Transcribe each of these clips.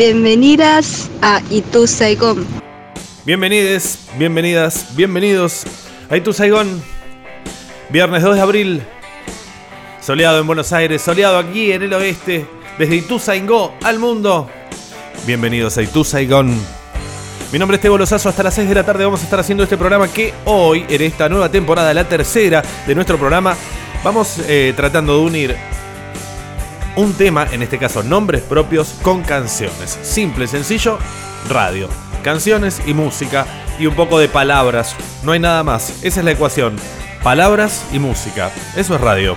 bienvenidas a Itu Saigon. Bienvenides, bienvenidas, bienvenidos a Itu Saigon. Viernes 2 de abril. Soleado en Buenos Aires, soleado aquí en el oeste, desde Itu Saigon al mundo. Bienvenidos a Itu Saigon. Mi nombre es Tebo Lozazo, hasta las 6 de la tarde vamos a estar haciendo este programa que hoy, en esta nueva temporada, la tercera de nuestro programa, vamos eh, tratando de unir un tema, en este caso nombres propios, con canciones. Simple, sencillo, radio. Canciones y música y un poco de palabras. No hay nada más. Esa es la ecuación. Palabras y música. Eso es radio.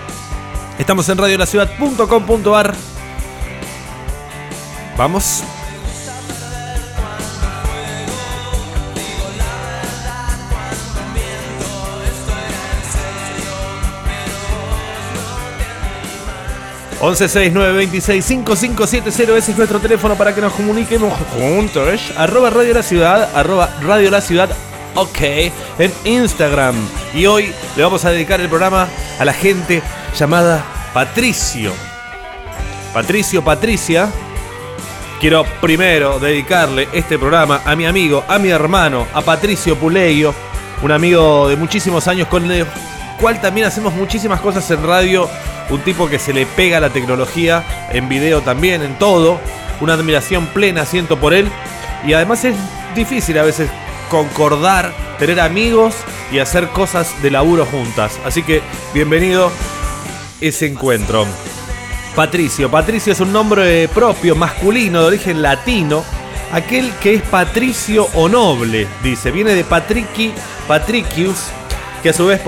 Estamos en radiolaciudad.com.ar. Vamos. 1169265570 ese es nuestro teléfono para que nos comuniquemos juntos. Arroba Radio La Ciudad, arroba Radio La Ciudad, ok, en Instagram. Y hoy le vamos a dedicar el programa a la gente llamada Patricio. Patricio, Patricia. Quiero primero dedicarle este programa a mi amigo, a mi hermano, a Patricio Puleyo, un amigo de muchísimos años con el cual también hacemos muchísimas cosas en radio un tipo que se le pega la tecnología, en video también, en todo, una admiración plena siento por él, y además es difícil a veces concordar, tener amigos y hacer cosas de laburo juntas. Así que bienvenido ese encuentro. Patricio. Patricio es un nombre propio, masculino, de origen latino. Aquel que es patricio o noble, dice. Viene de patrici, patricius, que a su vez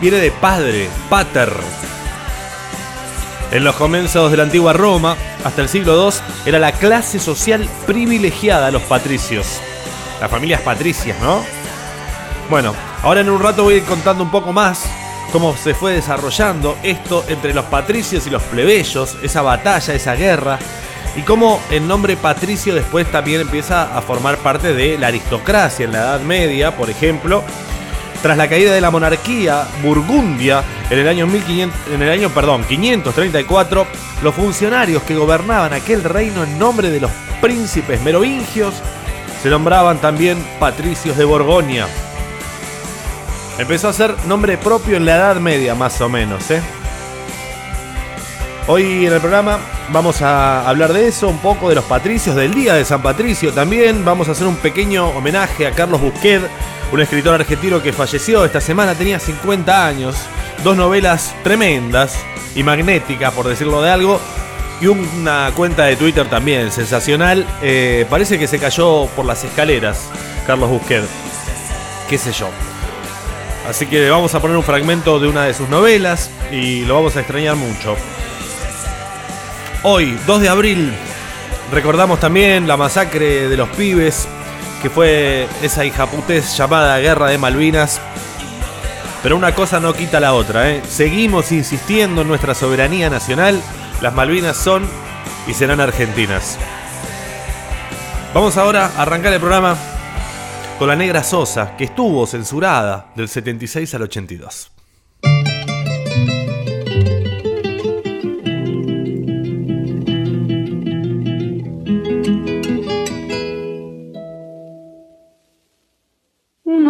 viene de padre, pater. En los comienzos de la antigua Roma, hasta el siglo II, era la clase social privilegiada los patricios. Las familias patricias, ¿no? Bueno, ahora en un rato voy a ir contando un poco más cómo se fue desarrollando esto entre los patricios y los plebeyos, esa batalla, esa guerra, y cómo el nombre patricio después también empieza a formar parte de la aristocracia en la Edad Media, por ejemplo, tras la caída de la monarquía burgundia en el año, 1500, en el año perdón, 534, los funcionarios que gobernaban aquel reino en nombre de los príncipes merovingios se nombraban también patricios de Borgoña. Empezó a ser nombre propio en la Edad Media, más o menos. ¿eh? Hoy en el programa vamos a hablar de eso, un poco de los patricios, del Día de San Patricio también. Vamos a hacer un pequeño homenaje a Carlos Busquet, un escritor argentino que falleció esta semana, tenía 50 años, dos novelas tremendas y magnéticas, por decirlo de algo, y una cuenta de Twitter también sensacional. Eh, parece que se cayó por las escaleras, Carlos Busquet, qué sé yo. Así que vamos a poner un fragmento de una de sus novelas y lo vamos a extrañar mucho. Hoy, 2 de abril, recordamos también la masacre de los pibes que fue esa hijaputez llamada Guerra de Malvinas. Pero una cosa no quita la otra, ¿eh? Seguimos insistiendo en nuestra soberanía nacional. Las Malvinas son y serán argentinas. Vamos ahora a arrancar el programa con la negra Sosa, que estuvo censurada del 76 al 82.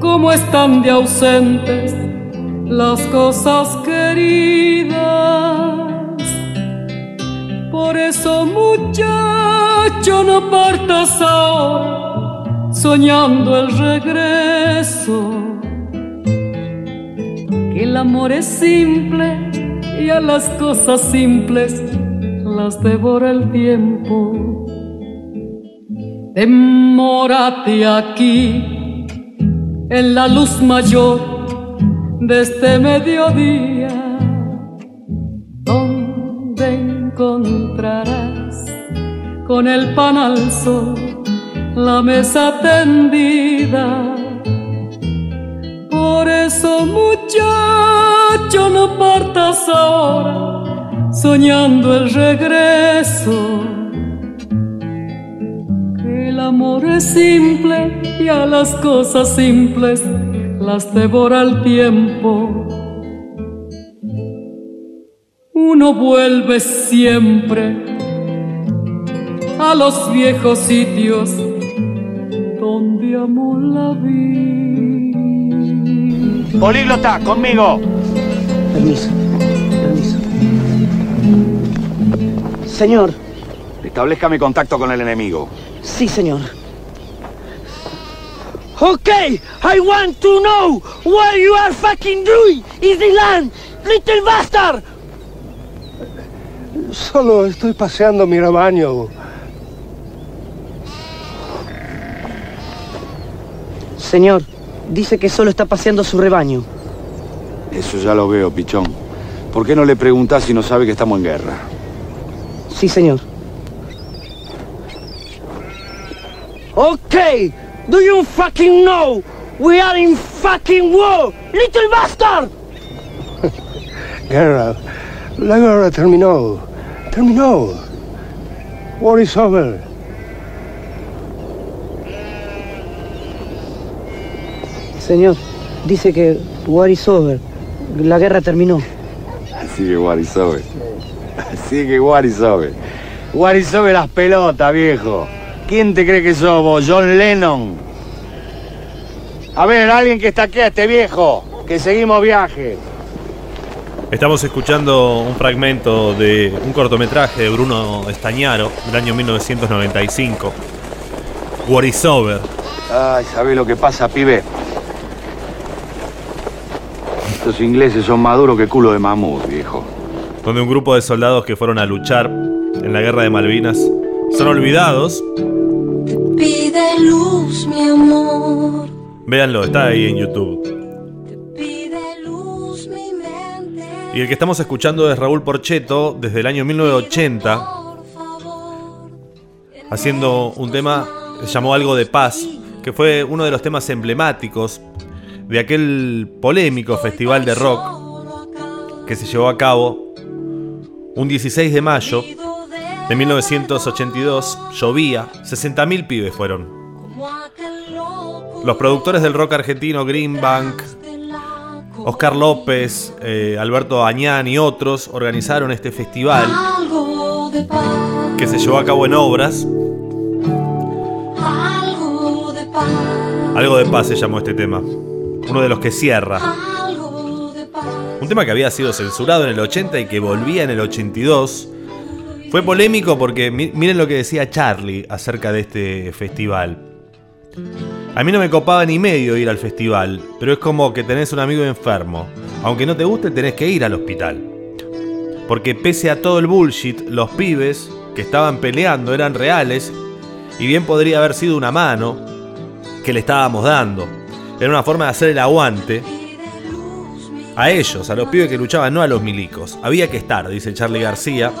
cómo están de ausentes las cosas queridas. Por eso muchacho no partas ahora soñando el regreso. Que el amor es simple y a las cosas simples las devora el tiempo. Demórate aquí en la luz mayor de este mediodía, donde encontrarás con el pan al sol la mesa tendida. Por eso, muchacho, no partas ahora soñando el regreso. Amor es simple y a las cosas simples las devora el tiempo. Uno vuelve siempre a los viejos sitios donde amó la vida. Políglota, conmigo. Permiso, permiso. Señor. Establezca mi contacto con el enemigo. Sí, señor. Okay, I want to know what you are fucking doing in the land, little bastard. Solo estoy paseando mi rebaño. Señor, dice que solo está paseando su rebaño. Eso ya lo veo, pichón. ¿Por qué no le preguntás si no sabe que estamos en guerra? Sí, señor. Okay, do you fucking know we are in fucking war, little bastard? Guerra. La guerra terminó. Terminó. War is over. Señor, dice que war is over. La guerra terminó. Así que war is over. Así que war is over. War is over las pelotas, viejo. ¿Quién te cree que sos vos? John Lennon. A ver, alguien que está aquí a este viejo. Que seguimos viaje. Estamos escuchando un fragmento de un cortometraje de Bruno Estañaro del año 1995. War is over. Ay, ¿sabés lo que pasa, pibe? Estos ingleses son más duros que culo de mamut, viejo. donde un grupo de soldados que fueron a luchar en la guerra de Malvinas son olvidados. Pide luz, mi amor. Véanlo, está ahí en YouTube. Pide luz, mi mente. Y el que estamos escuchando es Raúl Porcheto desde el año 1980, Por favor. haciendo un tema que se llamó Algo de Paz, que fue uno de los temas emblemáticos de aquel polémico festival de rock que se llevó a cabo un 16 de mayo de 1982. Llovía, 60.000 pibes fueron. Los productores del rock argentino, Greenbank, Oscar López, eh, Alberto Añán y otros organizaron este festival que se llevó a cabo en obras. Algo de paz. Se llamó este tema. Uno de los que cierra. Un tema que había sido censurado en el 80 y que volvía en el 82. Fue polémico porque mi- miren lo que decía Charlie acerca de este festival. A mí no me copaba ni medio ir al festival, pero es como que tenés un amigo enfermo. Aunque no te guste, tenés que ir al hospital. Porque pese a todo el bullshit, los pibes que estaban peleando eran reales y bien podría haber sido una mano que le estábamos dando. Era una forma de hacer el aguante a ellos, a los pibes que luchaban, no a los milicos. Había que estar, dice Charlie García.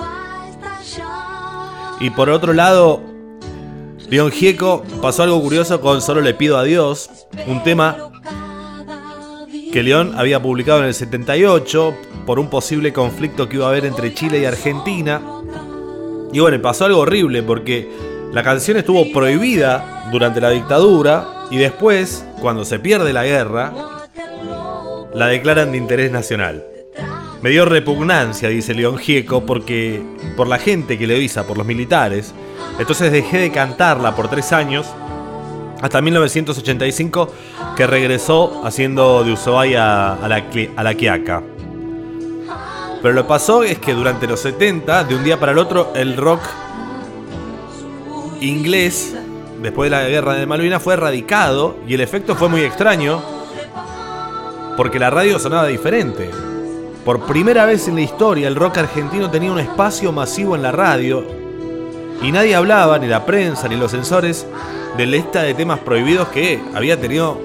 Y por otro lado, León Gieco pasó algo curioso con Solo le pido a Dios, un tema que León había publicado en el 78 por un posible conflicto que iba a haber entre Chile y Argentina. Y bueno, pasó algo horrible porque la canción estuvo prohibida durante la dictadura y después, cuando se pierde la guerra, la declaran de interés nacional. Me dio repugnancia, dice León Gieco, porque por la gente que le avisa, por los militares. Entonces dejé de cantarla por tres años, hasta 1985, que regresó haciendo de Ushuaia a la, a la Quiaca. Pero lo que pasó es que durante los 70, de un día para el otro, el rock inglés después de la guerra de Malvinas, fue erradicado y el efecto fue muy extraño porque la radio sonaba diferente. Por primera vez en la historia, el rock argentino tenía un espacio masivo en la radio y nadie hablaba, ni la prensa, ni los censores, de la lista de temas prohibidos que había tenido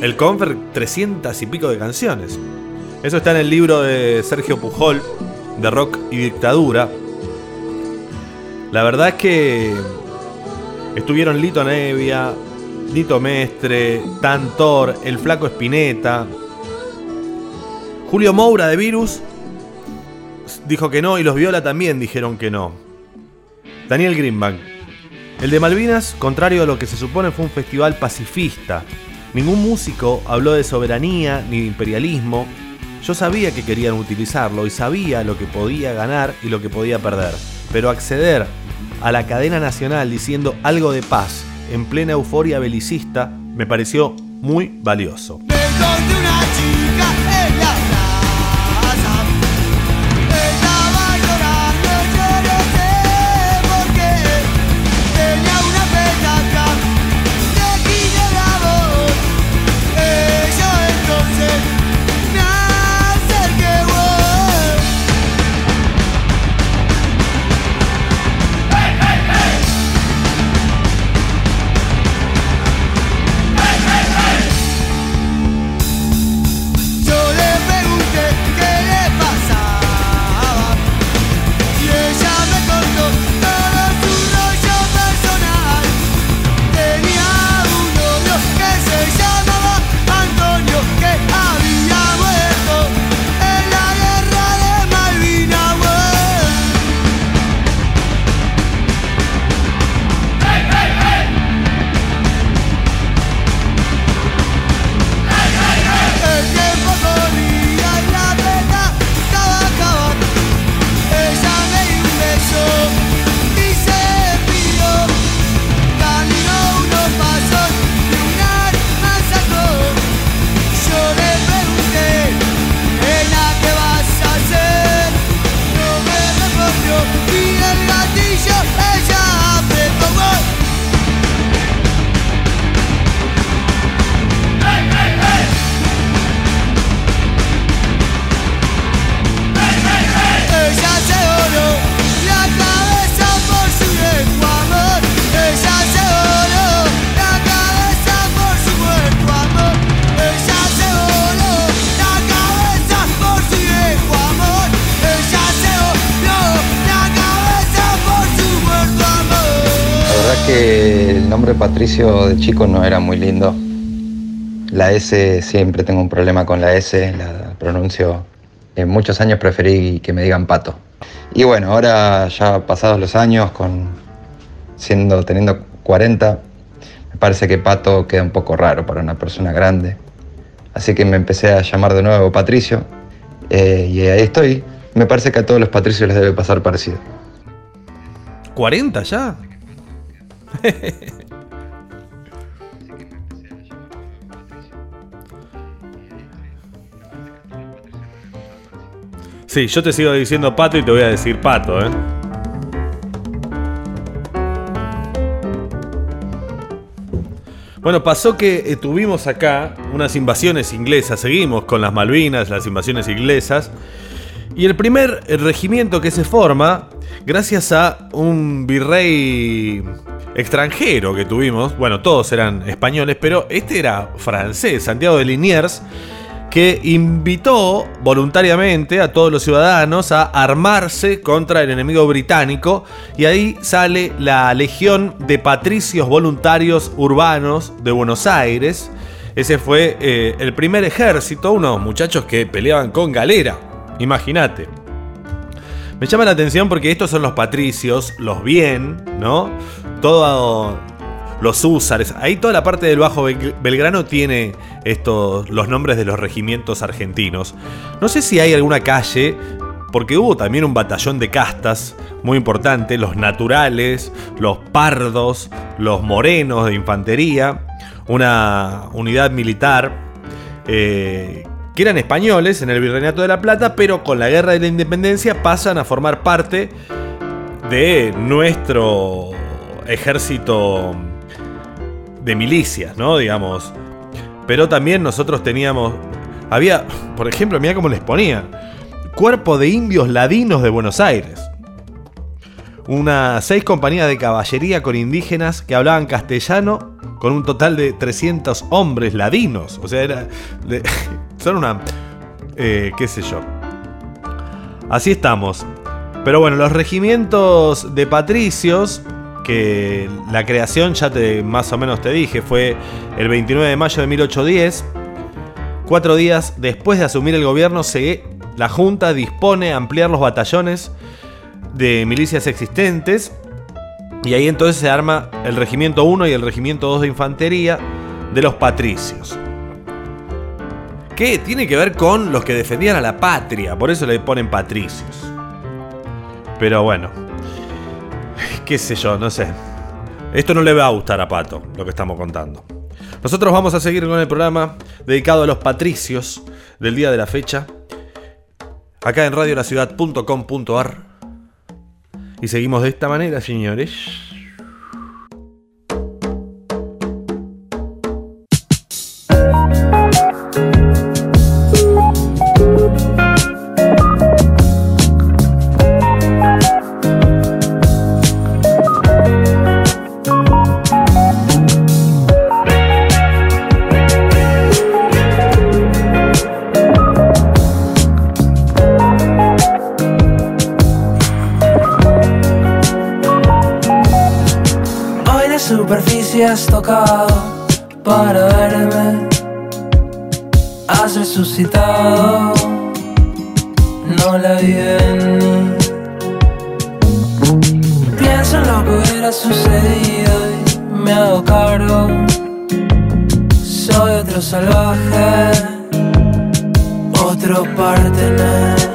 el Confer 300 y pico de canciones. Eso está en el libro de Sergio Pujol, de Rock y Dictadura. La verdad es que estuvieron Lito Nevia, Lito Mestre, Tantor, el Flaco Espineta. Julio Moura de Virus dijo que no y los Viola también dijeron que no. Daniel Greenbank. El de Malvinas, contrario a lo que se supone, fue un festival pacifista. Ningún músico habló de soberanía ni de imperialismo. Yo sabía que querían utilizarlo y sabía lo que podía ganar y lo que podía perder. Pero acceder a la cadena nacional diciendo algo de paz en plena euforia belicista me pareció muy valioso. Patricio de chico no era muy lindo. La S, siempre tengo un problema con la S, la pronuncio. En muchos años preferí que me digan pato. Y bueno, ahora ya pasados los años, con siendo teniendo 40, me parece que pato queda un poco raro para una persona grande. Así que me empecé a llamar de nuevo Patricio. eh, y ahí estoy. Me parece que a todos los Patricios les debe pasar parecido. ¿40 ya? Sí, yo te sigo diciendo pato y te voy a decir pato, ¿eh? Bueno, pasó que eh, tuvimos acá unas invasiones inglesas, seguimos con las Malvinas, las invasiones inglesas, y el primer eh, regimiento que se forma, gracias a un virrey extranjero que tuvimos, bueno, todos eran españoles, pero este era francés, Santiago de Liniers, que invitó voluntariamente a todos los ciudadanos a armarse contra el enemigo británico y ahí sale la Legión de Patricios Voluntarios Urbanos de Buenos Aires. Ese fue eh, el primer ejército, unos muchachos que peleaban con galera, imagínate. Me llama la atención porque estos son los patricios, los bien, ¿no? Todo los húsares. Ahí toda la parte del Bajo Bel- Belgrano tiene estos, los nombres de los regimientos argentinos. No sé si hay alguna calle, porque hubo también un batallón de castas muy importante, los naturales, los pardos, los morenos de infantería, una unidad militar eh, que eran españoles en el Virreinato de la Plata, pero con la Guerra de la Independencia pasan a formar parte de nuestro ejército de milicias, ¿no? Digamos. Pero también nosotros teníamos. Había, por ejemplo, mira cómo les ponía. Cuerpo de indios ladinos de Buenos Aires. Unas seis compañías de caballería con indígenas que hablaban castellano con un total de 300 hombres ladinos. O sea, era. son una. eh, qué sé yo. Así estamos. Pero bueno, los regimientos de patricios, que la creación ya te más o menos te dije, fue el 29 de mayo de 1810. Cuatro días después de asumir el gobierno, se, la Junta dispone a ampliar los batallones de milicias existentes. Y ahí entonces se arma el regimiento 1 y el regimiento 2 de infantería de los patricios. Que tiene que ver con los que defendían a la patria, por eso le ponen patricios. Pero bueno, qué sé yo, no sé. Esto no le va a gustar a Pato, lo que estamos contando. Nosotros vamos a seguir con el programa dedicado a los patricios del día de la fecha. Acá en radiolaciudad.com.ar. Y seguimos de esta manera, señores. La venir. Pienso en lo que hubiera sucedido y me hago cargo. Soy otro salvaje, otro partener.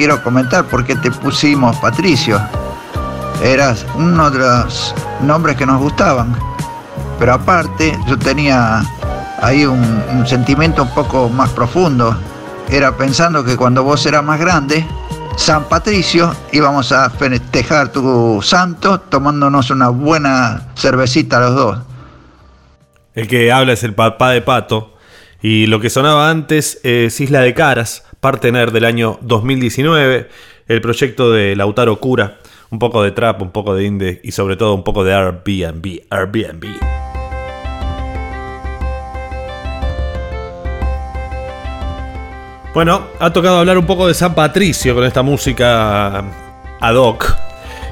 Quiero comentar por qué te pusimos Patricio. Eras uno de los nombres que nos gustaban. Pero aparte, yo tenía ahí un, sentimiento un poco más profundo. Era pensando que cuando vos eras más grande, San Patricio, íbamos a festejar tu santo tomándonos una buena cervecita los dos. El que habla es el papá de Pato. Y lo que sonaba antes es Isla de Caras, partener del año 2019, el proyecto de Lautaro Cura. Un poco de trap, un poco de indie y sobre todo un poco de Airbnb. Airbnb. Bueno, ha tocado hablar un poco de San Patricio con esta música ad hoc.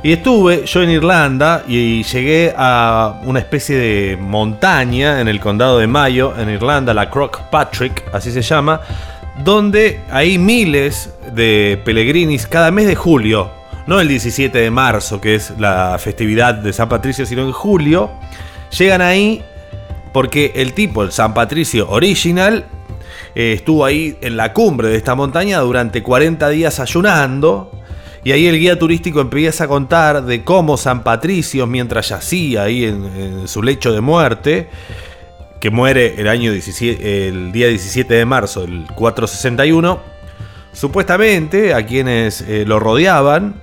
Y estuve yo en Irlanda y llegué a una especie de montaña en el condado de Mayo, en Irlanda, la Croc Patrick, así se llama, donde hay miles de peregrinis cada mes de julio, no el 17 de marzo, que es la festividad de San Patricio, sino en julio, llegan ahí porque el tipo, el San Patricio original, eh, estuvo ahí en la cumbre de esta montaña durante 40 días ayunando. Y ahí el guía turístico empieza a contar de cómo San Patricio, mientras yacía ahí en, en su lecho de muerte, que muere el, año 17, el día 17 de marzo del 461, supuestamente a quienes eh, lo rodeaban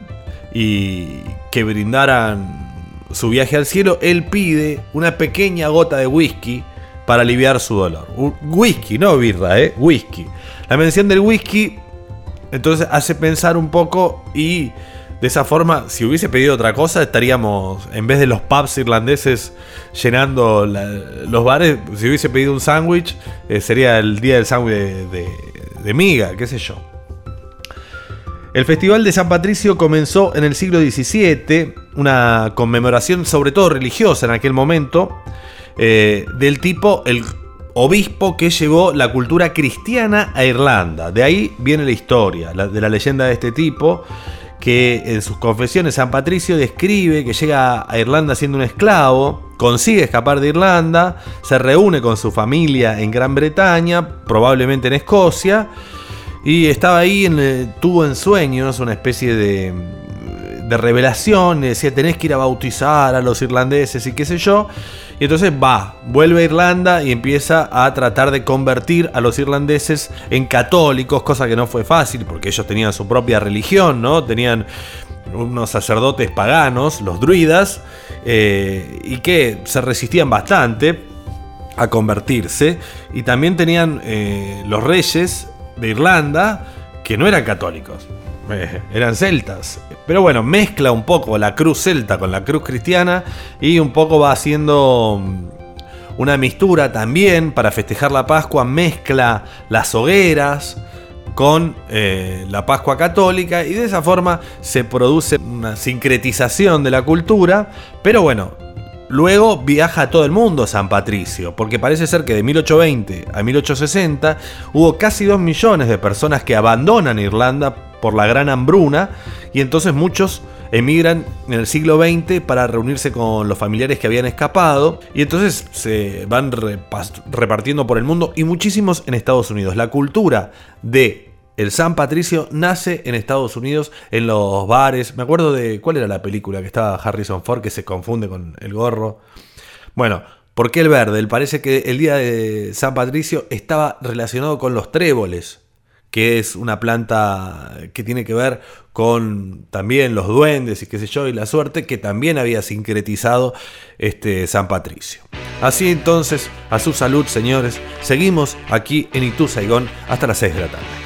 y que brindaran su viaje al cielo, él pide una pequeña gota de whisky para aliviar su dolor. Whisky, no birra, ¿eh? Whisky. La mención del whisky entonces hace pensar un poco y de esa forma, si hubiese pedido otra cosa, estaríamos, en vez de los pubs irlandeses llenando los bares, si hubiese pedido un sándwich, eh, sería el día del sándwich de miga, qué sé yo. El Festival de San Patricio comenzó en el siglo XVII, una conmemoración sobre todo religiosa en aquel momento, eh, del tipo el obispo que llevó la cultura cristiana a Irlanda. De ahí viene la historia la- de la leyenda de este tipo, que en sus confesiones San Patricio describe que llega a Irlanda siendo un esclavo, consigue escapar de Irlanda, se reúne con su familia en Gran Bretaña, probablemente en Escocia, y estaba ahí, eh, tuvo en sueños una especie de, de revelación, decía tenés que ir a bautizar a los irlandeses y qué sé yo. Y entonces va, vuelve a Irlanda y empieza a tratar de convertir a los irlandeses en católicos, cosa que no fue fácil porque ellos tenían su propia religión, ¿no? Tenían unos sacerdotes paganos, los druidas, eh, y que se resistían bastante a convertirse. Y también tenían eh, los reyes de Irlanda que no eran católicos, eh, eran celtas. Pero bueno, mezcla un poco la cruz celta con la cruz cristiana y un poco va haciendo mm, una mistura también para festejar la Pascua, mezcla las hogueras con eh, la Pascua católica y de esa forma se produce una sincretización de la cultura, pero bueno, luego viaja a todo el mundo San Patricio, porque parece ser que de 1820 a 1860 hubo casi 2 millones de personas que abandonan Irlanda por la gran hambruna y entonces muchos emigran en el siglo XX para reunirse con los familiares que habían escapado y entonces se van repartiendo por el mundo y muchísimos en Estados Unidos. La cultura de el San Patricio nace en Estados Unidos en los bares. Me acuerdo de cuál era la película que estaba Harrison Ford que se confunde con el gorro. Bueno, ¿por qué el verde? Parece que el día de San Patricio estaba relacionado con los tréboles, que es una planta que tiene que ver con también los duendes y qué sé yo, y la suerte que también había sincretizado este San Patricio. Así entonces, a su salud, señores, seguimos aquí en Itu Saigón hasta las 6 de la tarde.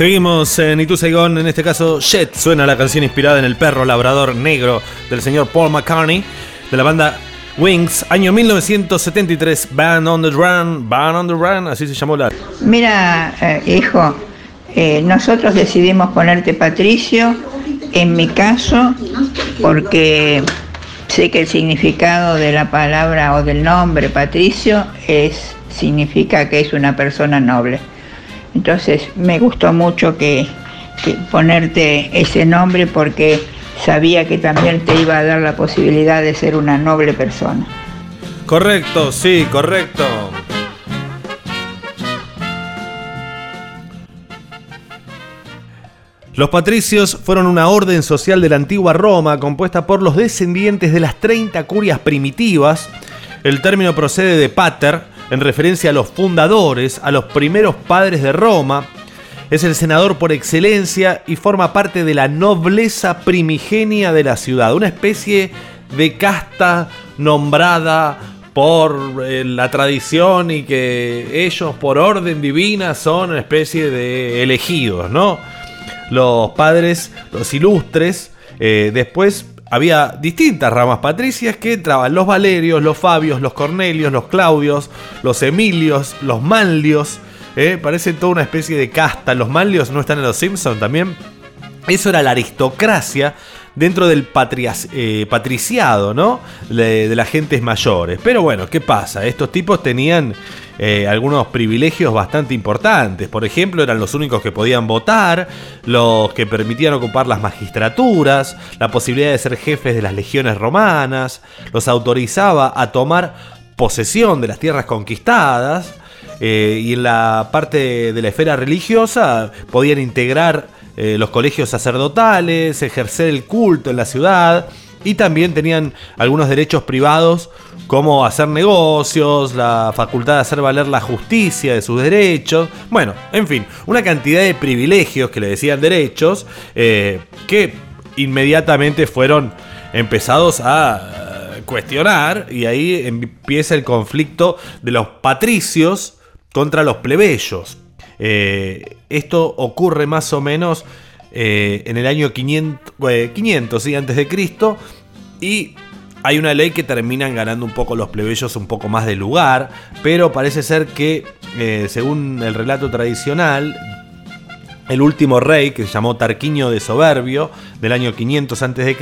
Seguimos en Itu Saigon, en este caso Jet suena la canción inspirada en el perro labrador negro del señor Paul McCartney de la banda Wings, año 1973, Band on the Run, Band on the Run, así se llamó la... Mira, eh, hijo, eh, nosotros decidimos ponerte Patricio, en mi caso, porque sé que el significado de la palabra o del nombre Patricio es, significa que es una persona noble. Entonces me gustó mucho que, ponerte ese nombre porque sabía que también te iba a dar la posibilidad de ser una noble persona. Correcto, sí, correcto. Los patricios fueron una orden social de la antigua Roma compuesta por los descendientes de las 30 curias primitivas. El término procede de pater, en referencia a los fundadores, a los primeros padres de Roma. Es el senador por excelencia y forma parte de la nobleza primigenia de la ciudad, una especie de casta nombrada por eh, la tradición y que ellos por orden divina son una especie de elegidos, ¿no? Los padres, los ilustres, eh, después había distintas ramas patricias que entraban los Valerios, los Fabios, los Cornelios, los Claudios, los Emilios, los Manlios. ¿eh? Parece toda una especie de casta. Los Manlios no están en los Simpsons también. Eso era la aristocracia dentro del eh, patriciado, ¿no? De, de las gentes mayores. Pero bueno, ¿qué pasa? Estos tipos tenían eh, algunos privilegios bastante importantes. Por ejemplo, eran los únicos que podían votar, los que permitían ocupar las magistraturas, la posibilidad de ser jefes de las legiones romanas, los autorizaba a tomar posesión de las tierras conquistadas. eh, y en la parte de la esfera religiosa podían integrar eh, los colegios sacerdotales, ejercer el culto en la ciudad y también tenían algunos derechos privados como hacer negocios, la facultad de hacer valer la justicia de sus derechos, bueno, en fin, una cantidad de privilegios que le decían derechos eh, que inmediatamente fueron empezados a eh, cuestionar y ahí empieza el conflicto de los patricios contra los plebeyos. Eh, esto ocurre más o menos eh, en el año 500, eh, 500 ¿sí? antes de Cristo y hay una ley que terminan ganando un poco los plebeyos un poco más de lugar, pero parece ser que eh, según el relato tradicional el último rey, que se llamó Tarquiño de Soberbio, del año 500 a.C.,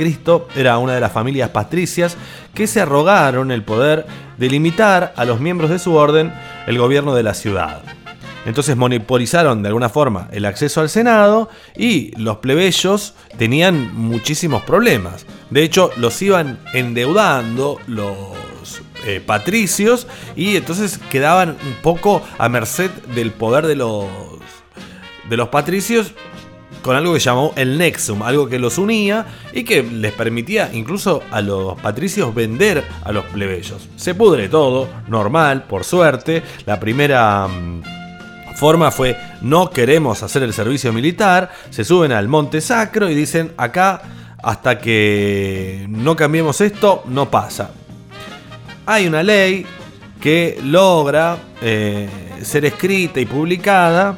era una de las familias patricias que se arrogaron el poder de limitar a los miembros de su orden el gobierno de la ciudad. Entonces monopolizaron de alguna forma el acceso al Senado y los plebeyos tenían muchísimos problemas. De hecho, los iban endeudando los eh, patricios y entonces quedaban un poco a merced del poder de los de los patricios con algo que llamó el Nexum, algo que los unía y que les permitía incluso a los patricios vender a los plebeyos. Se pudre todo, normal, por suerte. La primera mm, forma fue no queremos hacer el servicio militar, se suben al Monte Sacro y dicen acá hasta que no cambiemos esto no pasa. Hay una ley que logra eh, ser escrita y publicada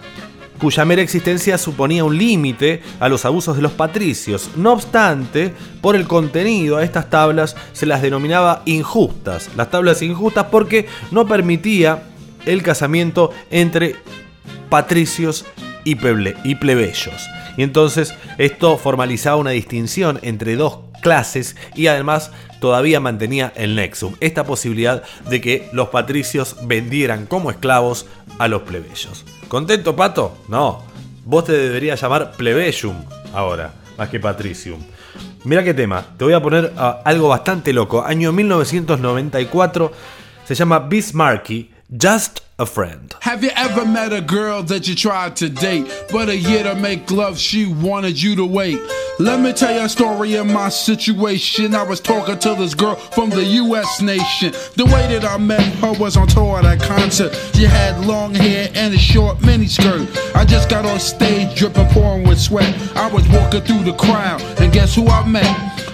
cuya mera existencia suponía un límite a los abusos de los patricios. No obstante, por el contenido a estas tablas se las denominaba injustas. Las tablas injustas porque no permitía el casamiento entre patricios y, plebeyos. Y entonces esto formalizaba una distinción entre dos clases y además todavía mantenía el nexum, esta posibilidad de que los patricios vendieran como esclavos a los plebeyos. ¿Contento, Pato? No. Vos te deberías llamar plebeyum ahora, más que patricium. Mira qué tema, te voy a poner ah, algo bastante loco. Año 1994, se llama Bismarcky, Just a Friend. Have you ever met a girl that you tried to date, but a year to make love, she wanted you to wait? Let me tell you a story of my situation. I was talking to this girl from the US nation. The way that I met her was on tour at a concert. She had long hair and a short miniskirt. I just got on stage dripping, pouring with sweat. I was walking through the crowd, and guess who I met?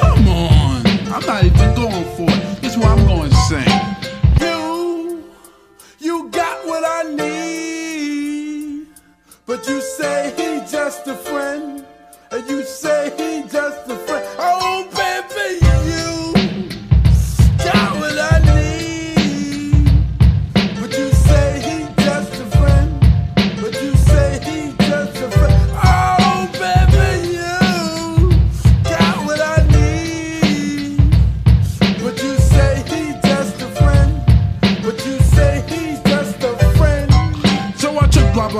Come on. I'm not even going for it. This is what I'm going to sing. You, you got what I need. But you say he just a friend. And you say he just a friend. Oh,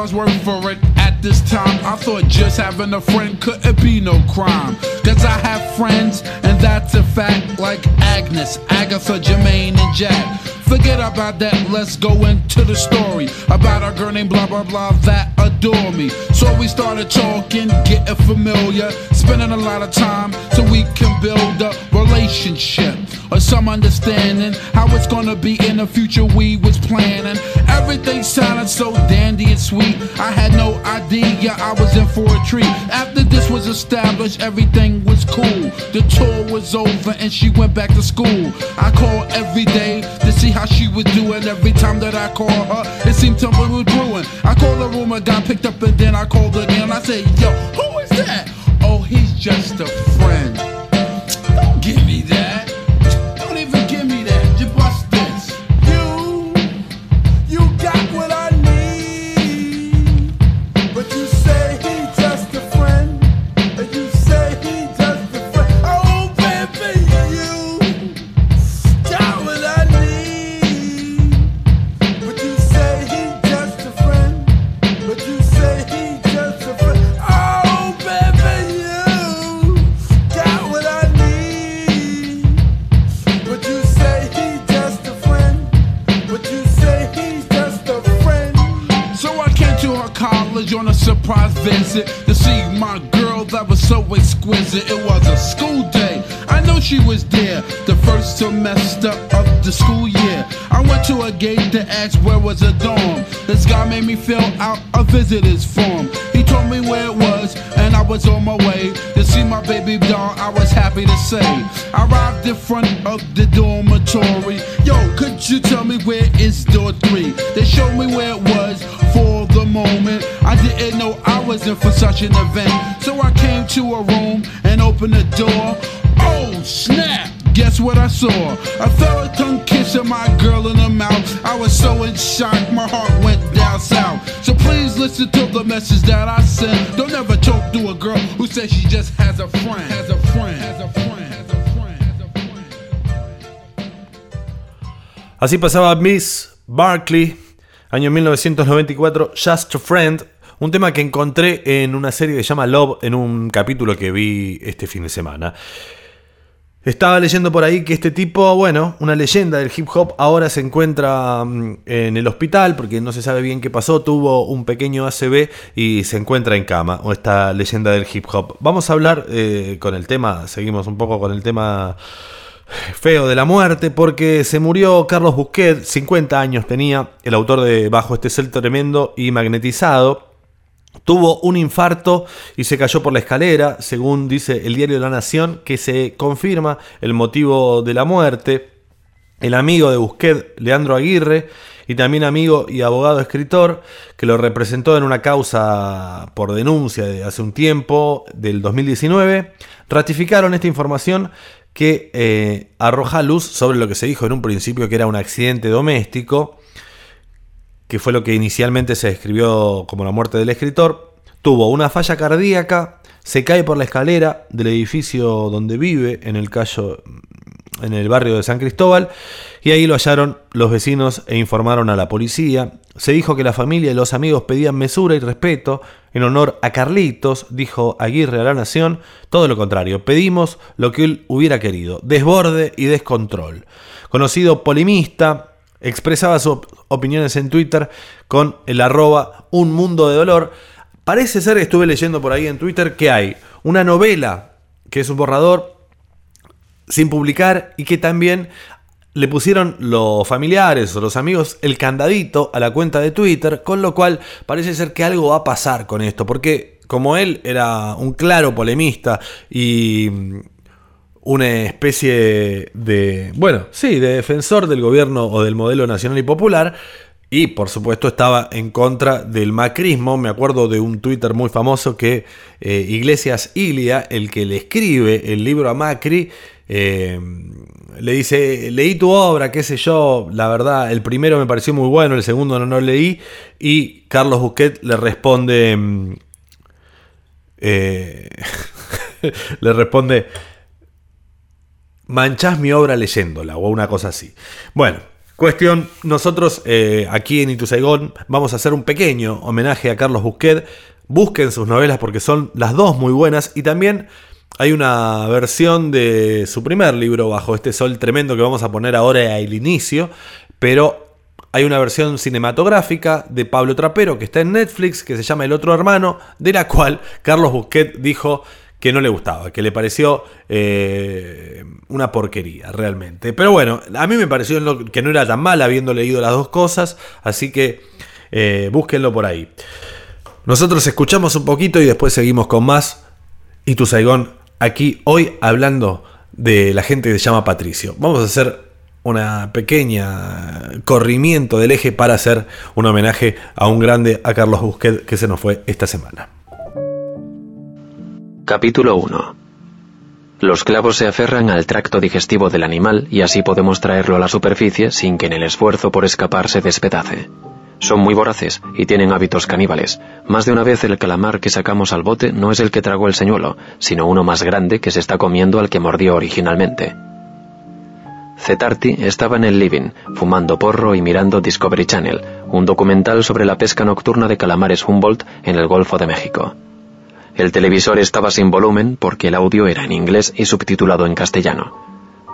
blah blah's for it. At this time, I thought just having a friend couldn't be no crime. Cause I have friends, and that's a fact, like Agnes, Agatha, Jermaine, and Jack. Forget about that, let's go into the story about a girl named blah blah blah that adore me. So we started talking, getting familiar, spending a lot of time so we can build a relationship or some understanding how it's gonna be in the future we was planning. Everything sounded so dandy and sweet. I had no idea I was in for a treat. After this was established, everything was cool. The tour was over and she went back to school. I called every day to see how she was doing. Every time that I call her, it seemed something was brewing. I called the room, a guy picked up, and then I called again. I said, Yo, who is that? Oh, he's just a friend. Don't give me that. To ask where was a dorm. This guy made me fill out a visitor's form. He told me where it was, and I was on my way to see my baby doll. I was happy to say. I arrived in front of the dormitory. Yo, could you tell me where is door three? They showed me where it was for the moment. I didn't know I was in for such an event. So I came to a room and opened the door. Oh, snap! I a my girl in the mouth. I was so my heart went down south. So please listen to the message that I sent. Don't ever to a girl who says she just. Has a friend. Así pasaba Miss Barkley, año 1994, Just a Friend, un tema que encontré en una serie que se llama Love en un capítulo que vi este fin de semana. Estaba leyendo por ahí que este tipo, bueno, una leyenda del hip hop, ahora se encuentra mm, en el hospital porque no se sabe bien qué pasó, tuvo un pequeño ACV y se encuentra en cama, o esta leyenda del hip hop. Vamos a hablar eh, con el tema, seguimos un poco con el tema feo de la muerte, porque se murió Carlos Busquet, 50 años tenía, el autor de Bajo este cel tremendo y magnetizado. Tuvo un infarto y se cayó por la escalera, según dice el diario La Nación, que se confirma el motivo de la muerte. El amigo de Busquet, Leandro Aguirre, y también amigo y abogado escritor, que lo representó en una causa por denuncia de hace un tiempo, del 2019, ratificaron esta información que eh, arroja luz sobre lo que se dijo en un principio que era un accidente doméstico que fue lo que inicialmente se describió como la muerte del escritor, tuvo una falla cardíaca, se cae por la escalera del edificio donde vive, en el Cayo, en el barrio de San Cristóbal, y ahí lo hallaron los vecinos e informaron a la policía. Se dijo que la familia y los amigos pedían mesura y respeto en honor a Carlitos, dijo Aguirre a la Nación, todo lo contrario, pedimos lo que él hubiera querido, desborde y descontrol. Conocido polemista, expresaba sus opiniones en Twitter con el arroba un mundo de dolor. Parece ser, estuve leyendo por ahí en Twitter, que hay una novela que es un borrador sin publicar y que también le pusieron los familiares o los amigos el candadito a la cuenta de Twitter, con lo cual parece ser que algo va a pasar con esto, porque como él era un claro polemista y una especie de, bueno, sí, de defensor del gobierno o del modelo nacional y popular, y por supuesto estaba en contra del macrismo. Me acuerdo de un Twitter muy famoso que eh, Iglesias Ilia, el que le escribe el libro a Macri, eh, le dice, leí tu obra, qué sé yo, la verdad, el primero me pareció muy bueno, el segundo no lo leí, y Carlos Busquet le responde, mm, eh, le responde, manchás mi obra leyéndola, o una cosa así. Bueno, cuestión, nosotros eh, aquí en Ituzaigón vamos a hacer un pequeño homenaje a Carlos Busquet, busquen sus novelas porque son las dos muy buenas, y también hay una versión de su primer libro, Bajo este sol tremendo, que vamos a poner ahora al inicio, pero hay una versión cinematográfica de Pablo Trapero que está en Netflix, que se llama El otro hermano, de la cual Carlos Busquet dijo que no le gustaba, que le pareció eh, una porquería realmente. Pero bueno, a mí me pareció que no era tan mal habiendo leído las dos cosas, así que eh, búsquenlo por ahí. Nosotros escuchamos un poquito y después seguimos con más. Y tu Saigón aquí hoy hablando de la gente que se llama Patricio. Vamos a hacer una pequeña corrimiento del eje para hacer un homenaje a un grande, a Carlos Busquet, que se nos fue esta semana. Capítulo 1 Los clavos se aferran al tracto digestivo del animal y así podemos traerlo a la superficie sin que en el esfuerzo por escapar se despedace. Son muy voraces y tienen hábitos caníbales. Más de una vez el calamar que sacamos al bote no es el que tragó el señuelo, sino uno más grande que se está comiendo al que mordió originalmente. Cetarti estaba en el living, fumando porro y mirando Discovery Channel, un documental sobre la pesca nocturna de calamares Humboldt en el Golfo de México. El televisor estaba sin volumen porque el audio era en inglés y subtitulado en castellano.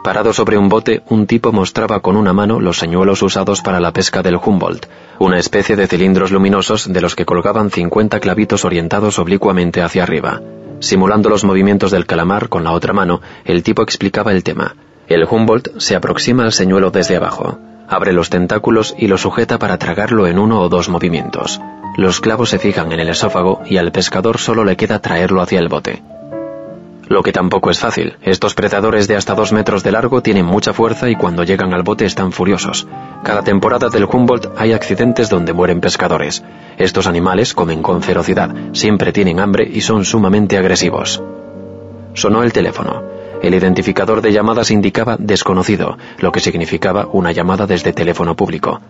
Parado sobre un bote, un tipo mostraba con una mano los señuelos usados para la pesca del Humboldt, una especie de cilindros luminosos de los que colgaban 50 clavitos orientados oblicuamente hacia arriba. Simulando los movimientos del calamar con la otra mano, el tipo explicaba el tema. El Humboldt se aproxima al señuelo desde abajo, abre los tentáculos y lo sujeta para tragarlo en uno o dos movimientos. Los clavos se fijan en el esófago y al pescador solo le queda traerlo hacia el bote. Lo que tampoco es fácil. Estos predadores de hasta dos metros de largo tienen mucha fuerza y cuando llegan al bote están furiosos. Cada temporada del Humboldt hay accidentes donde mueren pescadores. Estos animales comen con ferocidad, siempre tienen hambre y son sumamente agresivos. Sonó el teléfono. El identificador de llamadas indicaba desconocido, lo que significaba una llamada desde teléfono público,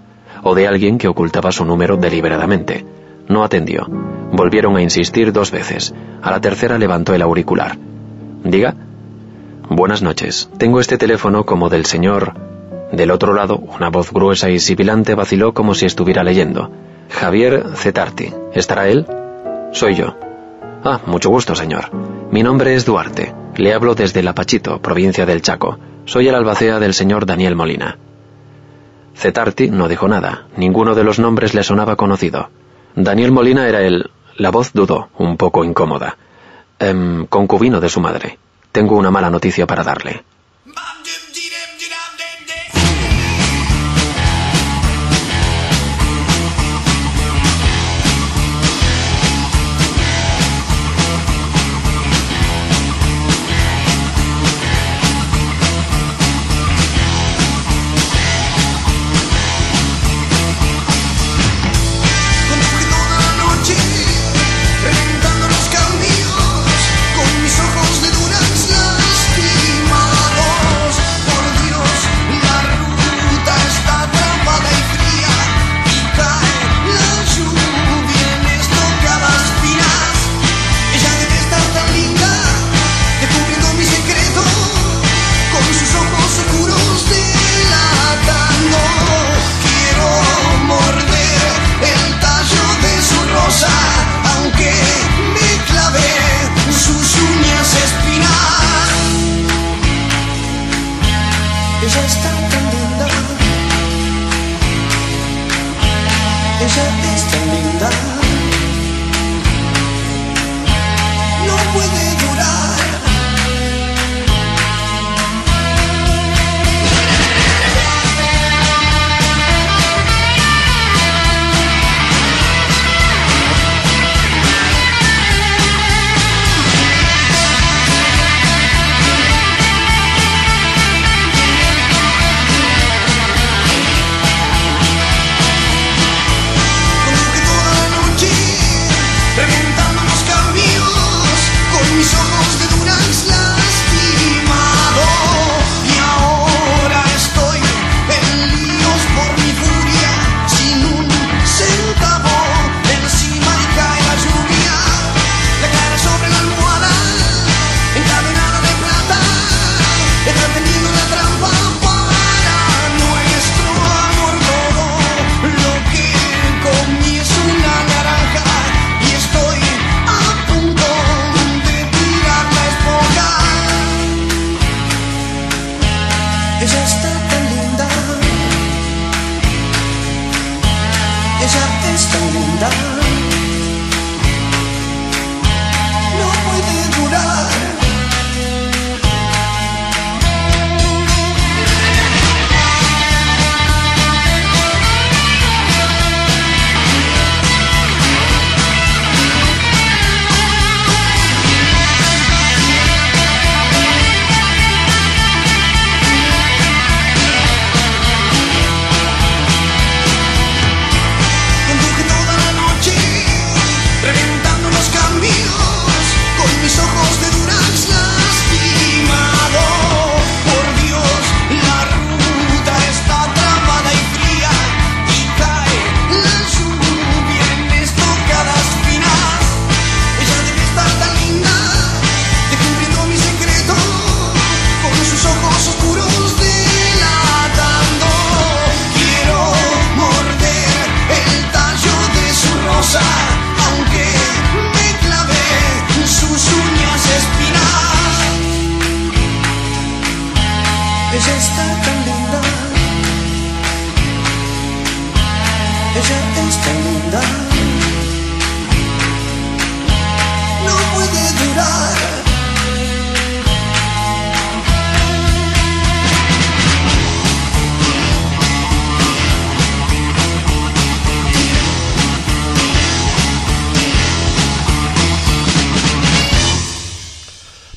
o de alguien que ocultaba su número deliberadamente. No atendió. Volvieron a insistir dos veces. A la tercera levantó el auricular. Diga. Buenas noches. Tengo este teléfono como del señor... Del otro lado, una voz gruesa y sibilante vaciló como si estuviera leyendo. Javier Cetarti. ¿Estará él? Soy yo. Ah, mucho gusto, señor. Mi nombre es Duarte. Le hablo desde Lapachito, provincia del Chaco. Soy el albacea del señor Daniel Molina. Cetarti no dijo nada. Ninguno de los nombres le sonaba conocido. Daniel Molina era el... La voz dudó, un poco incómoda. Em, concubino de su madre. Tengo una mala noticia para darle.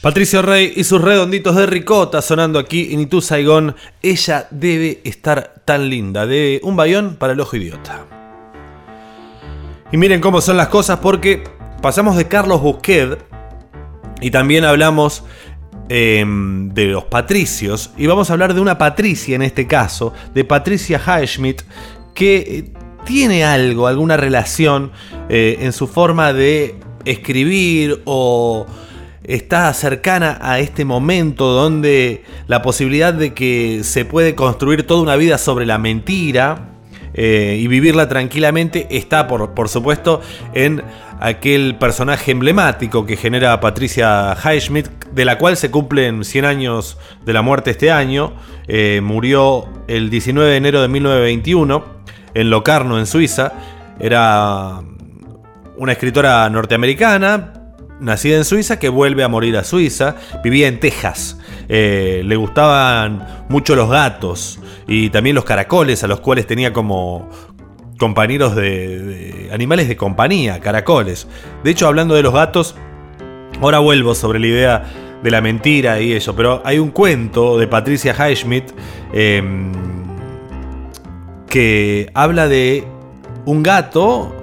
Patricio Rey y sus redonditos de ricota sonando aquí en Itu Saigón. Ella debe estar tan linda. De un bayón para el ojo idiota. Y miren cómo son las cosas porque pasamos de Carlos Busquet y también hablamos eh, de los patricios. Y vamos a hablar de una patricia en este caso, de Patricia Highschmidt, que eh, tiene algo, alguna relación eh, en su forma de escribir o está cercana a este momento donde la posibilidad de que se puede construir toda una vida sobre la mentira eh, y vivirla tranquilamente está, por, por supuesto, en aquel personaje emblemático que genera Patricia Highschmidt, de la cual se cumplen 100 años de la muerte este año. Eh, murió el 19 de enero de 1921 en Locarno, en Suiza. Era una escritora norteamericana, nacida en Suiza, que vuelve a morir a Suiza. Vivía en Texas. Eh, le gustaban mucho los gatos y también los caracoles, a los cuales tenía como compañeros de, animales de compañía, caracoles. De hecho, hablando de los gatos, ahora vuelvo sobre la idea de la mentira y eso, pero hay un cuento de Patricia Highschmidt eh, que habla de un gato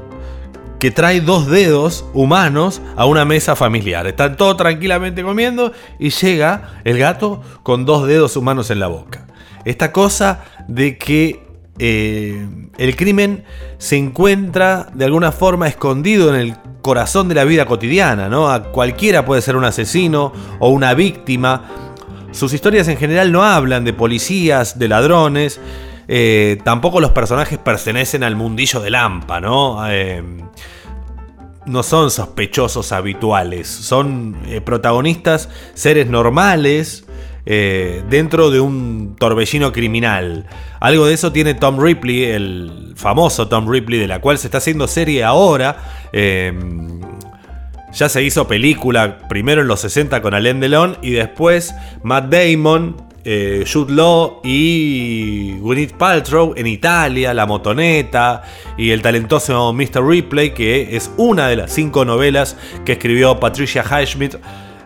que trae dos dedos humanos a una mesa familiar. Están todos tranquilamente comiendo y llega el gato con dos dedos humanos en la boca. Esta cosa de que eh, el crimen se encuentra de alguna forma escondido en el corazón de la vida cotidiana, ¿no? A cualquiera puede ser un asesino o una víctima. Sus historias en general no hablan de policías, de ladrones. Eh, tampoco los personajes pertenecen al mundillo de Lampa, ¿no? Eh, no son sospechosos habituales, son eh, protagonistas, seres normales dentro de un torbellino criminal. Algo de eso tiene Tom Ripley, el famoso Tom Ripley, de la cual se está haciendo serie ahora. Ya se hizo película primero en los 60 con Alain Delon y después Matt Damon, eh, Jude Law y Gwyneth Paltrow en Italia, La Motoneta y el talentoso Mr. Ripley, que es una de las cinco novelas que escribió Patricia Highschmidt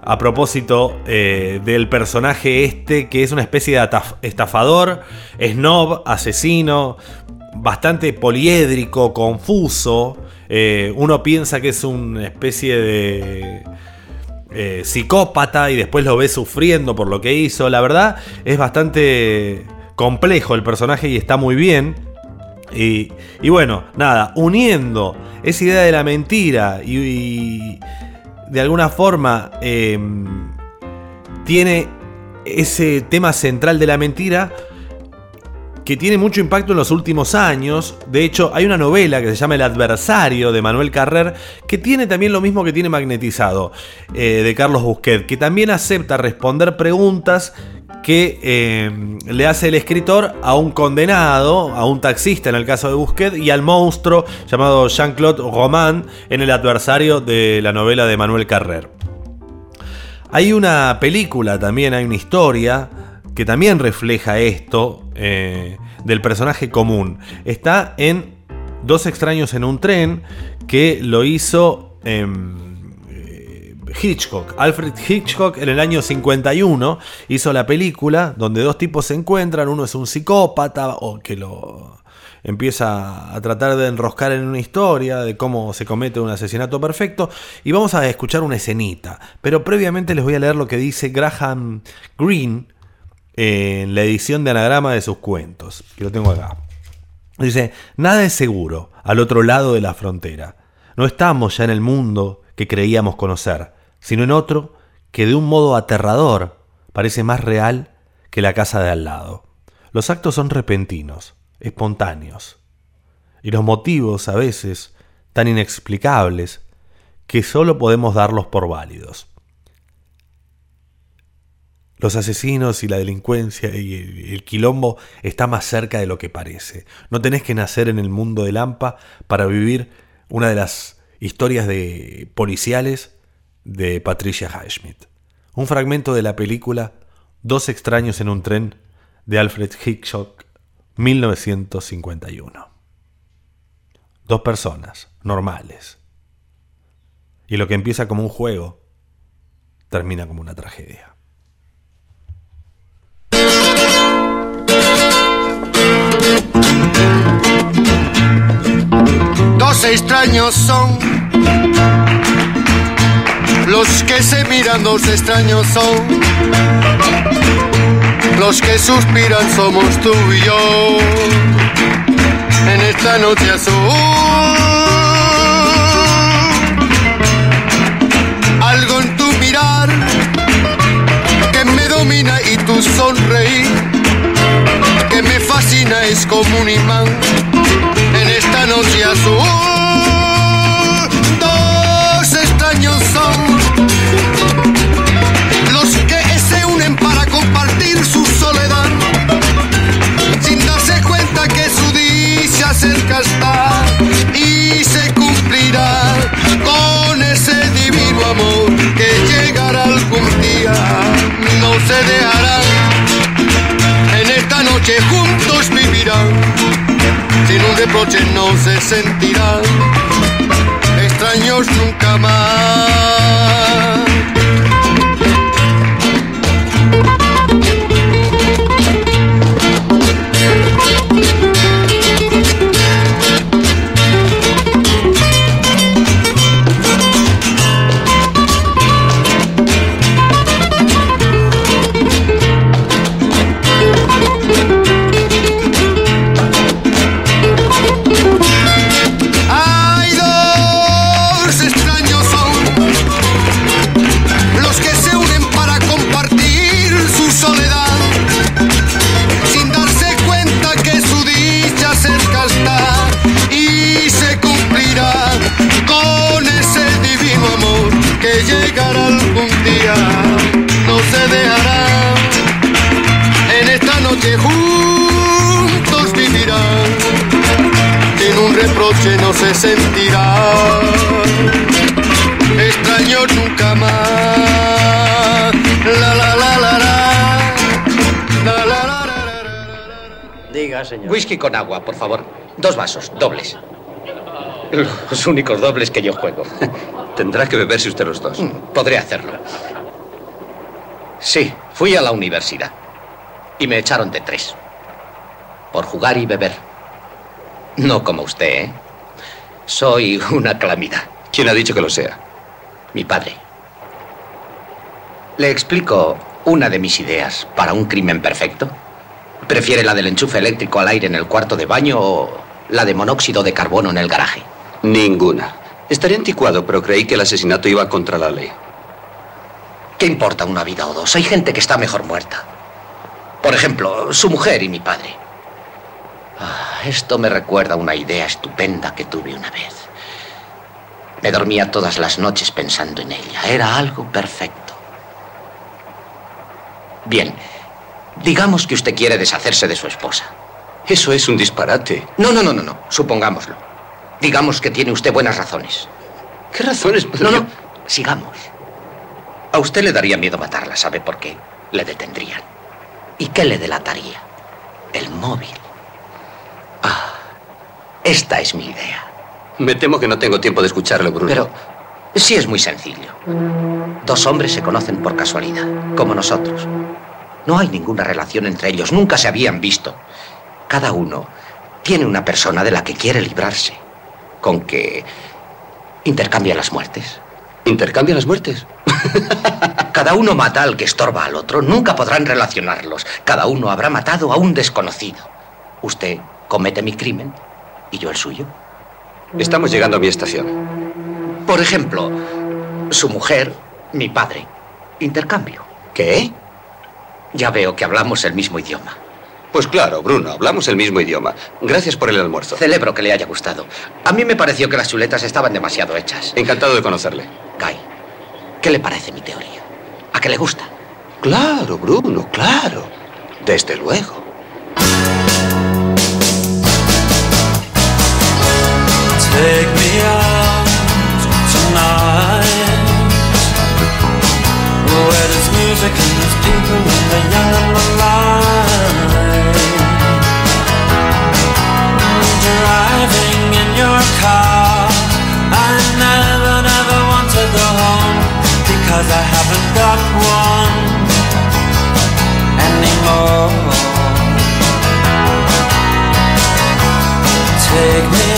a propósito eh, del personaje este, que es una especie de estafador, snob, asesino, bastante poliédrico, confuso. Eh, uno piensa que es una especie de eh, psicópata y después lo ve sufriendo por lo que hizo. La verdad es bastante complejo el personaje y está muy bien. Y, y bueno, nada, uniendo esa idea de la mentira y, de alguna forma eh, tiene ese tema central de la mentira que tiene mucho impacto en los últimos años. De hecho, hay una novela que se llama El adversario de Manuel Carrer, que tiene también lo mismo que tiene Magnetizado, eh, de Carlos Busquet, que también acepta responder preguntas que eh, le hace el escritor a un condenado, a un taxista en el caso de Busquet, y al monstruo llamado Jean-Claude Roman en el adversario de la novela de Manuel Carrer. Hay una película también, hay una historia que también refleja esto eh, del personaje común. Está en Dos extraños en un tren que lo hizo em, eh, Hitchcock. Alfred Hitchcock en el año 51 hizo la película donde dos tipos se encuentran, uno es un psicópata o que lo empieza a tratar de enroscar en una historia de cómo se comete un asesinato perfecto y vamos a escuchar una escenita, pero previamente les voy a leer lo que dice Graham Greene en la edición de anagrama de sus cuentos, que lo tengo acá. Dice, nada es seguro al otro lado de la frontera. No estamos ya en el mundo que creíamos conocer, sino en otro que de un modo aterrador parece más real que la casa de al lado. Los actos son repentinos, espontáneos, y los motivos a veces tan inexplicables que solo podemos darlos por válidos. Los asesinos y la delincuencia y el, quilombo está más cerca de lo que parece. No tenés que nacer en el mundo de Lampa para vivir una de las historias de policiales de Patricia Highsmith. Un fragmento de la película Dos extraños en un tren de Alfred Hitchcock, 1951. Dos personas normales. Y lo que empieza como un juego termina como una tragedia. Dos extraños son. Los que se miran, dos extraños son. Los que suspiran, somos tú y yo. En esta noche azul. Algo en tu mirar que me domina y tu sonreír que me fascina es como un imán esta noche azul. Dos extraños son los que se unen para compartir su soledad, sin darse cuenta que su dicha cerca está y se cumplirá con ese divino amor que llegará algún día, no se dejarán en esta noche juntos vivirán, sin un reproche no se sentirán, extraños nunca más. no se sentirá extraño nunca más. La la la la la. la, la, Diga, señor. Whisky con agua, por favor. Dos vasos, dobles. Los únicos dobles que yo juego. Tendrá que beberse usted los dos. Mm, podré hacerlo. Sí, fui a la universidad. Y me echaron de tres. Por jugar y beber. No como usted, ¿eh? Soy una calamidad. ¿Quién ha dicho que lo sea? Mi padre. Le explico una de mis ideas para un crimen perfecto. ¿Prefiere la del enchufe eléctrico al aire en el cuarto de baño o la de monóxido de carbono en el garaje? Ninguna. Estaría anticuado, pero creí que el asesinato iba contra la ley. ¿Qué importa una vida o dos? Hay gente que está mejor muerta. Por ejemplo, su mujer y mi padre. Ah, esto me recuerda a una idea estupenda que tuve una vez. Me dormía todas las noches pensando en ella. Era algo perfecto. Bien, digamos que usted quiere deshacerse de su esposa. Eso es un disparate. No, no, no, no, no. Supongámoslo. Digamos que tiene usted buenas razones. ¿Qué razones? No, no. Sigamos. A usted le daría miedo matarla, ¿sabe por qué? Le detendrían. ¿Y qué le delataría? El móvil. Ah, esta es mi idea. Me temo que no tengo tiempo de escucharlo, Bruno. Pero sí es muy sencillo. Dos hombres se conocen por casualidad, como nosotros. No hay ninguna relación entre ellos, nunca se habían visto. Cada uno tiene una persona de la que quiere librarse, con que intercambia las muertes. ¿Intercambia las muertes? Cada uno mata al que estorba al otro, nunca podrán relacionarlos. Cada uno habrá matado a un desconocido. Usted comete mi crimen y yo el suyo. Estamos llegando a mi estación. Por ejemplo, su mujer, mi padre. Intercambio. ¿Qué? Ya veo que hablamos el mismo idioma. Pues claro, Bruno, hablamos el mismo idioma. Gracias por el almuerzo. Celebro que le haya gustado. A mí me pareció que las chuletas estaban demasiado hechas. Encantado de conocerle. Guy, ¿qué le parece mi teoría? ¿A qué le gusta? Claro, Bruno, claro. Desde luego. Take me out tonight. Where there's music and there's people and the young and the Driving in your car. I never, never want to go home Because I haven't got one anymore. Take me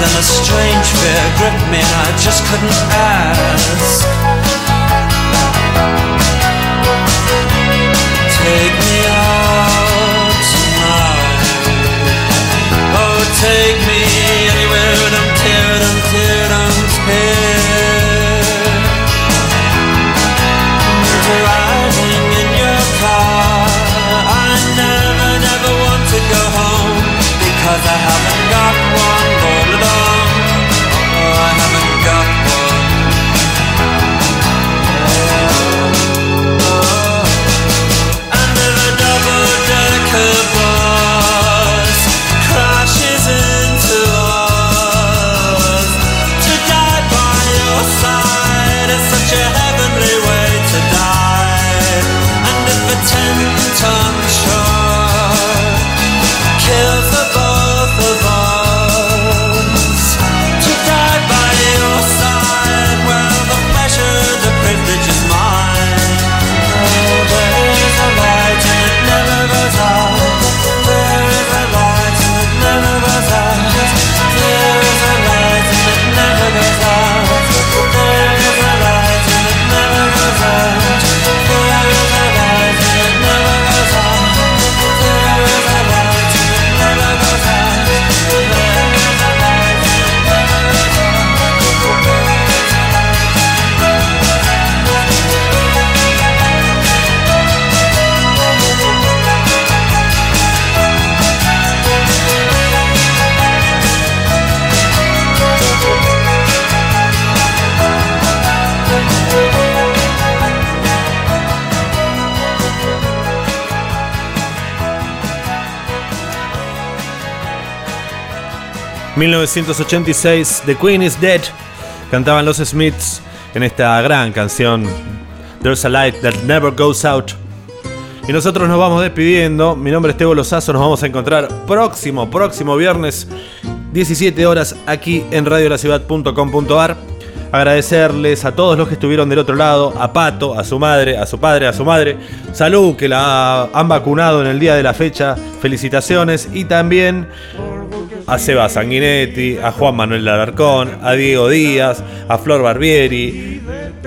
then a strange fear gripped me, and I just couldn't ask. ...1986, The Queen is Dead... ...cantaban los Smiths... ...en esta gran canción... ...There's a Light That Never Goes Out... Y nosotros nos vamos despidiendo. Mi nombre es Teo Lozazo. Nos vamos a encontrar próximo, próximo viernes, 17 horas, aquí en radiolaciudad.com.ar. Agradecerles a todos los que estuvieron del otro lado, a Pato, a su madre, a su padre, a su madre. Salud, que la han vacunado en el día de la fecha. Felicitaciones. Y también a Seba Sanguinetti, a Juan Manuel Alarcón, a Diego Díaz, a Flor Barbieri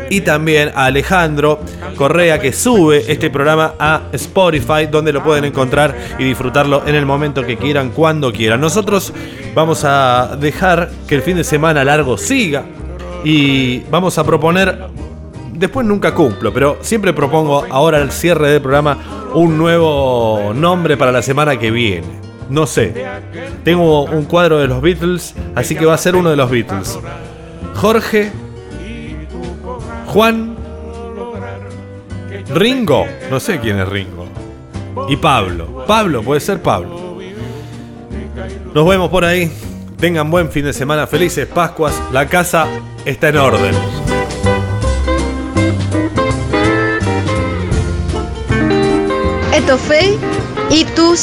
y también a Alejandro Correa que sube este programa a Spotify donde lo pueden encontrar y disfrutarlo en el momento que quieran, cuando quieran. Nosotros vamos a dejar que el fin de semana largo siga y vamos a proponer, después nunca cumplo, pero siempre propongo ahora al cierre del programa un nuevo nombre para la semana que viene. No sé. Tengo un cuadro de los Beatles, así que va a ser uno de los Beatles. Jorge Juan, Ringo, no sé quién es Ringo, y Pablo. Pablo, puede ser Pablo. Nos vemos por ahí. Tengan buen fin de semana, felices Pascuas. La casa está en orden. Esto Y tú.